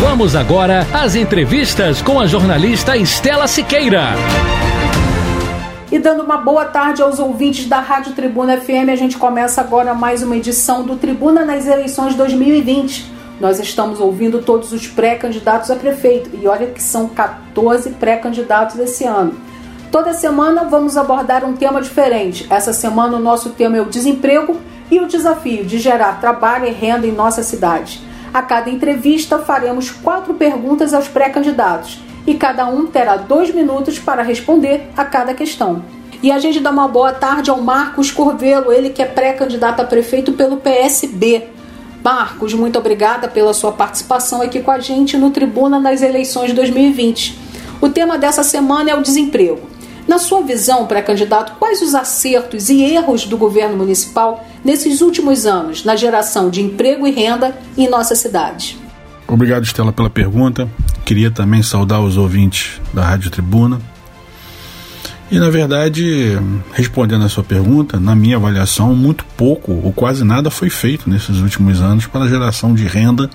Vamos agora às entrevistas com a jornalista Estela Siqueira. E dando uma boa tarde aos ouvintes da Rádio Tribuna FM, a gente começa agora mais uma edição do Tribuna nas eleições 2020. Nós estamos ouvindo todos os pré-candidatos a prefeito e olha que são 14 pré-candidatos esse ano. Toda semana vamos abordar um tema diferente. Essa semana o nosso tema é o desemprego e o desafio de gerar trabalho e renda em nossa cidade. A cada entrevista faremos quatro perguntas aos pré-candidatos e cada um terá dois minutos para responder a cada questão. E a gente dá uma boa tarde ao Marcos Corvelo, ele que é pré-candidato a prefeito pelo PSB. Marcos, muito obrigada pela sua participação aqui com a gente no Tribuna nas eleições 2020. O tema dessa semana é o desemprego. Na sua visão, pré-candidato, quais os acertos e erros do governo municipal nesses últimos anos na geração de emprego e renda em nossa cidade? Obrigado, Estela, pela pergunta. Queria também saudar os ouvintes da Rádio Tribuna. E, na verdade, respondendo a sua pergunta, na minha avaliação, muito pouco ou quase nada foi feito nesses últimos anos para a geração de renda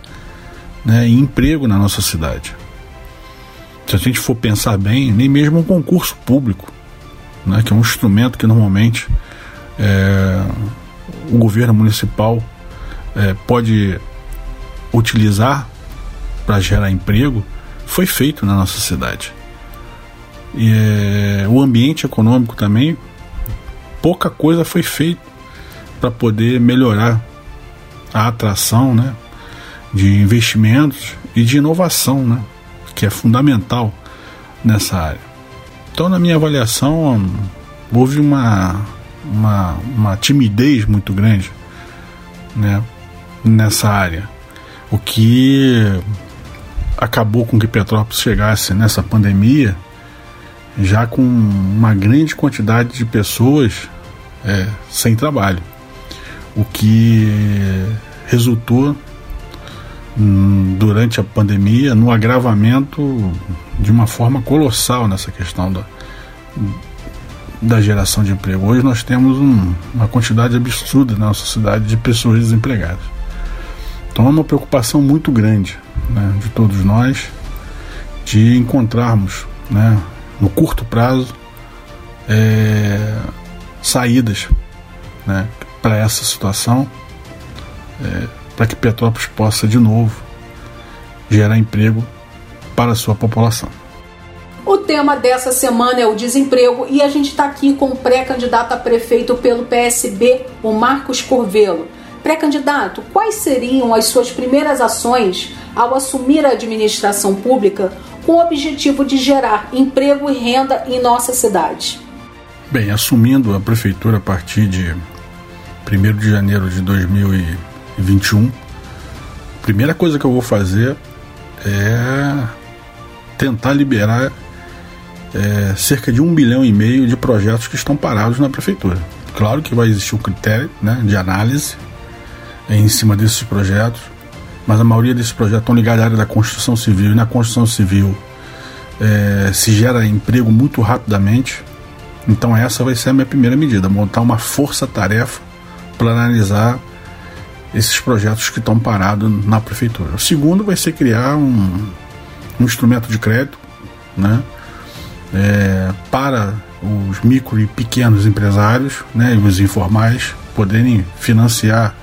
né, e emprego na nossa cidade. Se a gente for pensar bem, nem mesmo um concurso público, né, que é um instrumento que normalmente é, o governo municipal é, pode utilizar para gerar emprego foi feito na nossa cidade. E é, o ambiente econômico também, pouca coisa foi feito para poder melhorar a atração né, de investimentos e de inovação, né, que é fundamental nessa área. Então, na minha avaliação, houve uma, uma, uma timidez muito grande né, nessa área, o que acabou com que Petrópolis chegasse nessa pandemia já com uma grande quantidade de pessoas é, sem trabalho, o que resultou durante a pandemia no agravamento de uma forma colossal nessa questão da, da geração de emprego. Hoje nós temos um, uma quantidade absurda na nossa cidade de pessoas desempregadas. Então é uma preocupação muito grande né, de todos nós de encontrarmos né, no curto prazo é, saídas né, para essa situação, é, para que Petrópolis possa de novo gerar emprego para a sua população. O tema dessa semana é o desemprego e a gente está aqui com o pré-candidato a prefeito pelo PSB, o Marcos Corvelo. Pré-candidato, quais seriam as suas primeiras ações ao assumir a administração pública com o objetivo de gerar emprego e renda em nossa cidade? Bem, assumindo a prefeitura a partir de 1 de janeiro de 2021, a primeira coisa que eu vou fazer é tentar liberar é, cerca de um bilhão e meio de projetos que estão parados na prefeitura. Claro que vai existir um critério né, de análise em cima desses projetos, mas a maioria desses projetos estão ligados à área da construção civil e na construção civil é, se gera emprego muito rapidamente. Então essa vai ser a minha primeira medida, montar uma força-tarefa para analisar esses projetos que estão parados na prefeitura. O segundo vai ser criar um, um instrumento de crédito, né, é, para os micro e pequenos empresários, né, e os informais poderem financiar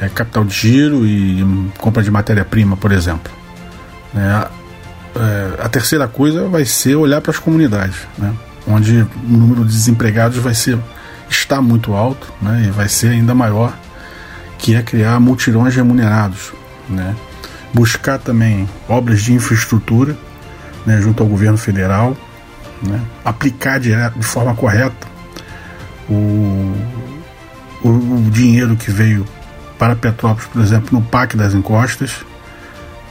é, capital de giro e compra de matéria-prima, por exemplo. É, é, a terceira coisa vai ser olhar para as comunidades, né, onde o número de desempregados vai ser está muito alto, né, e vai ser ainda maior, que é criar multirões remunerados, né, buscar também obras de infraestrutura, né, junto ao governo federal, né, aplicar de, de forma correta o, o, o dinheiro que veio para Petrópolis, por exemplo, no Parque das Encostas,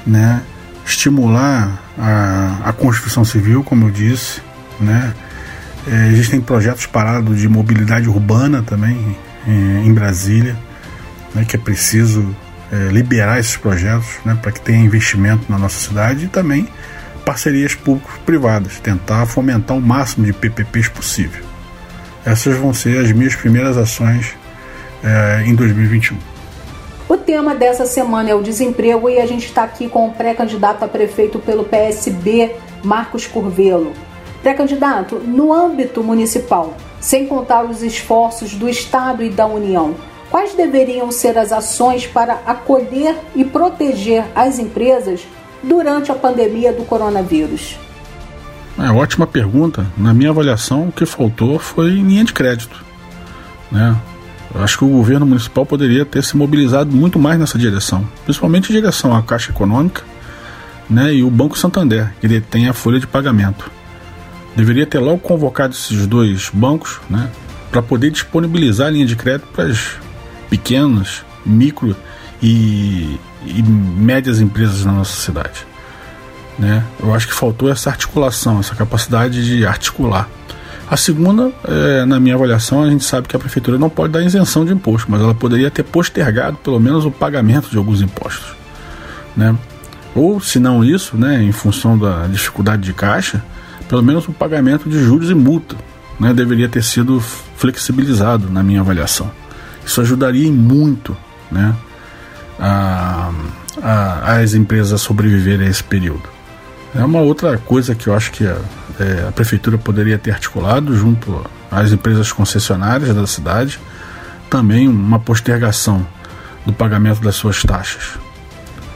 né? estimular a, a construção civil, como eu disse, né? É, existem projetos parados de mobilidade urbana também é, em Brasília, né, que é preciso é, liberar esses projetos né, para que tenha investimento na nossa cidade e também parcerias público-privadas, tentar fomentar o máximo de PPPs possível. Essas vão ser as minhas primeiras ações é, em 2021. O tema dessa semana é o desemprego e a gente está aqui com o pré-candidato a prefeito pelo PSB, Marcos Curvelo. Pré-candidato, no âmbito municipal, sem contar os esforços do Estado e da União, quais deveriam ser as ações para acolher e proteger as empresas durante a pandemia do coronavírus? É ótima pergunta. Na minha avaliação, o que faltou foi linha de crédito. Né? Acho que o governo municipal poderia ter se mobilizado muito mais nessa direção, principalmente em direção à Caixa Econômica né, e o Banco Santander, que ele tem a folha de pagamento. Deveria ter logo convocado esses dois bancos né, para poder disponibilizar a linha de crédito para as pequenas, micro e, e médias empresas na nossa cidade. Né? Eu acho que faltou essa articulação, essa capacidade de articular. A segunda, é, na minha avaliação, a gente sabe que a prefeitura não pode dar isenção de imposto, mas ela poderia ter postergado pelo menos o pagamento de alguns impostos. Né? Ou, se não isso, né, em função da dificuldade de caixa, pelo menos o pagamento de juros e multa né, deveria ter sido flexibilizado, na minha avaliação. Isso ajudaria muito né, a, a, as empresas a sobreviverem a esse período. É uma outra coisa que eu acho que a, é, a prefeitura poderia ter articulado junto às empresas concessionárias da cidade, também uma postergação do pagamento das suas taxas.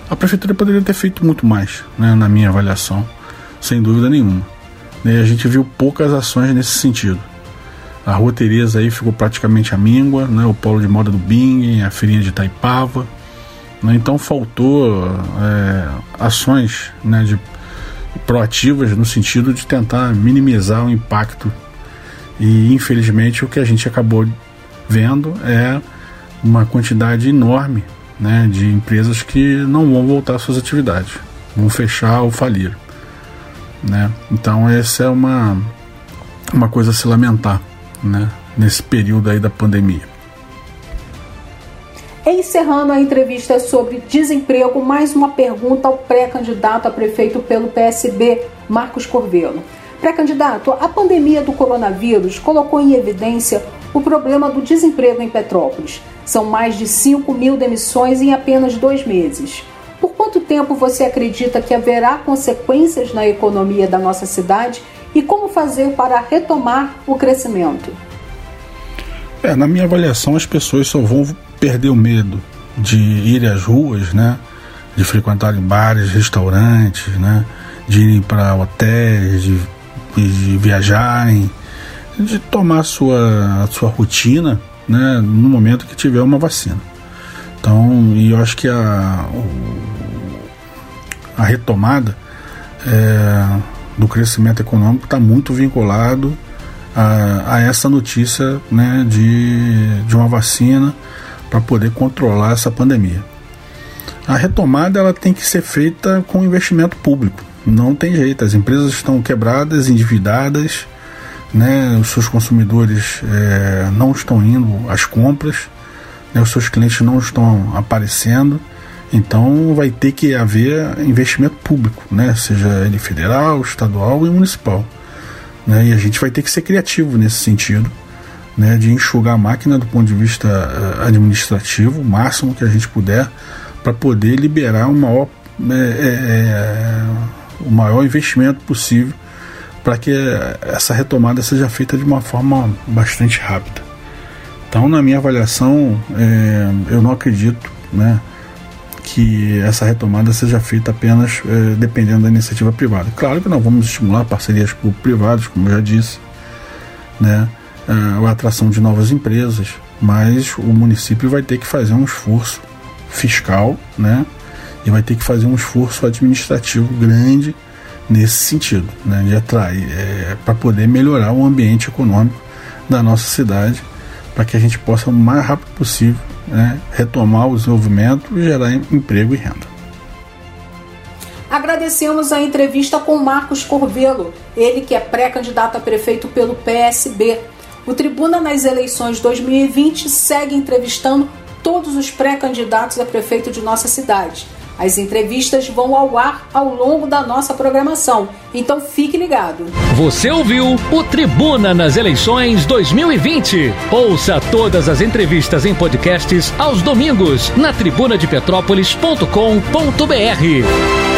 A prefeitura poderia ter feito muito mais, né, na minha avaliação, sem dúvida nenhuma. E a gente viu poucas ações nesse sentido. A Rua Tereza aí ficou praticamente à míngua, né, o polo de moda do Bing, a feirinha de Taipava. Né, então faltou é, ações né, de proativas no sentido de tentar minimizar o impacto. E infelizmente o que a gente acabou vendo é uma quantidade enorme né, de empresas que não vão voltar às suas atividades, vão fechar ou falir. Né? Então essa é uma, uma coisa a se lamentar né, nesse período aí da pandemia. Encerrando a entrevista sobre desemprego, mais uma pergunta ao pré-candidato a prefeito pelo PSB, Marcos Corvelo. Pré-candidato, a pandemia do coronavírus colocou em evidência o problema do desemprego em Petrópolis. São mais de 5 mil demissões em apenas dois meses. Por quanto tempo você acredita que haverá consequências na economia da nossa cidade e como fazer para retomar o crescimento? É, na minha avaliação, as pessoas só vão perder o medo de ir às ruas, né? De frequentarem bares, restaurantes, né? De irem para hotéis, de, de viajarem, de tomar a sua, a sua rotina, né? No momento que tiver uma vacina. Então, e eu acho que a, a retomada é, do crescimento econômico está muito vinculado a, a, essa notícia né, de, de uma vacina para poder controlar essa pandemia. A retomada ela tem que ser feita com investimento público. Não tem jeito. As empresas estão quebradas, endividadas, né? os seus consumidores é, não estão indo às compras, né? os seus clientes não estão aparecendo. Então vai ter que haver investimento público, né? seja ele federal, estadual e municipal. Né? E a gente vai ter que ser criativo nesse sentido né, de enxugar a máquina do ponto de vista uh, administrativo, o máximo que a gente puder, para poder liberar o maior, é, é, o maior investimento possível para que essa retomada seja feita de uma forma bastante rápida. Então, na minha avaliação, é, eu não acredito né, que essa retomada seja feita apenas é, dependendo da iniciativa privada. Claro que nós vamos estimular parcerias público-privadas, como já disse, né, a atração de novas empresas, mas o município vai ter que fazer um esforço fiscal, né? E vai ter que fazer um esforço administrativo grande nesse sentido, né? De atrair, é, para poder melhorar o ambiente econômico da nossa cidade, para que a gente possa o mais rápido possível né, retomar o desenvolvimento gerar emprego e renda. Agradecemos a entrevista com Marcos Corvelo, ele que é pré-candidato a prefeito pelo PSB. O Tribuna nas eleições 2020 segue entrevistando todos os pré-candidatos a prefeito de nossa cidade. As entrevistas vão ao ar ao longo da nossa programação, então fique ligado. Você ouviu o Tribuna nas Eleições 2020. Ouça todas as entrevistas em podcasts aos domingos na tribunadepetrópolis.com.br.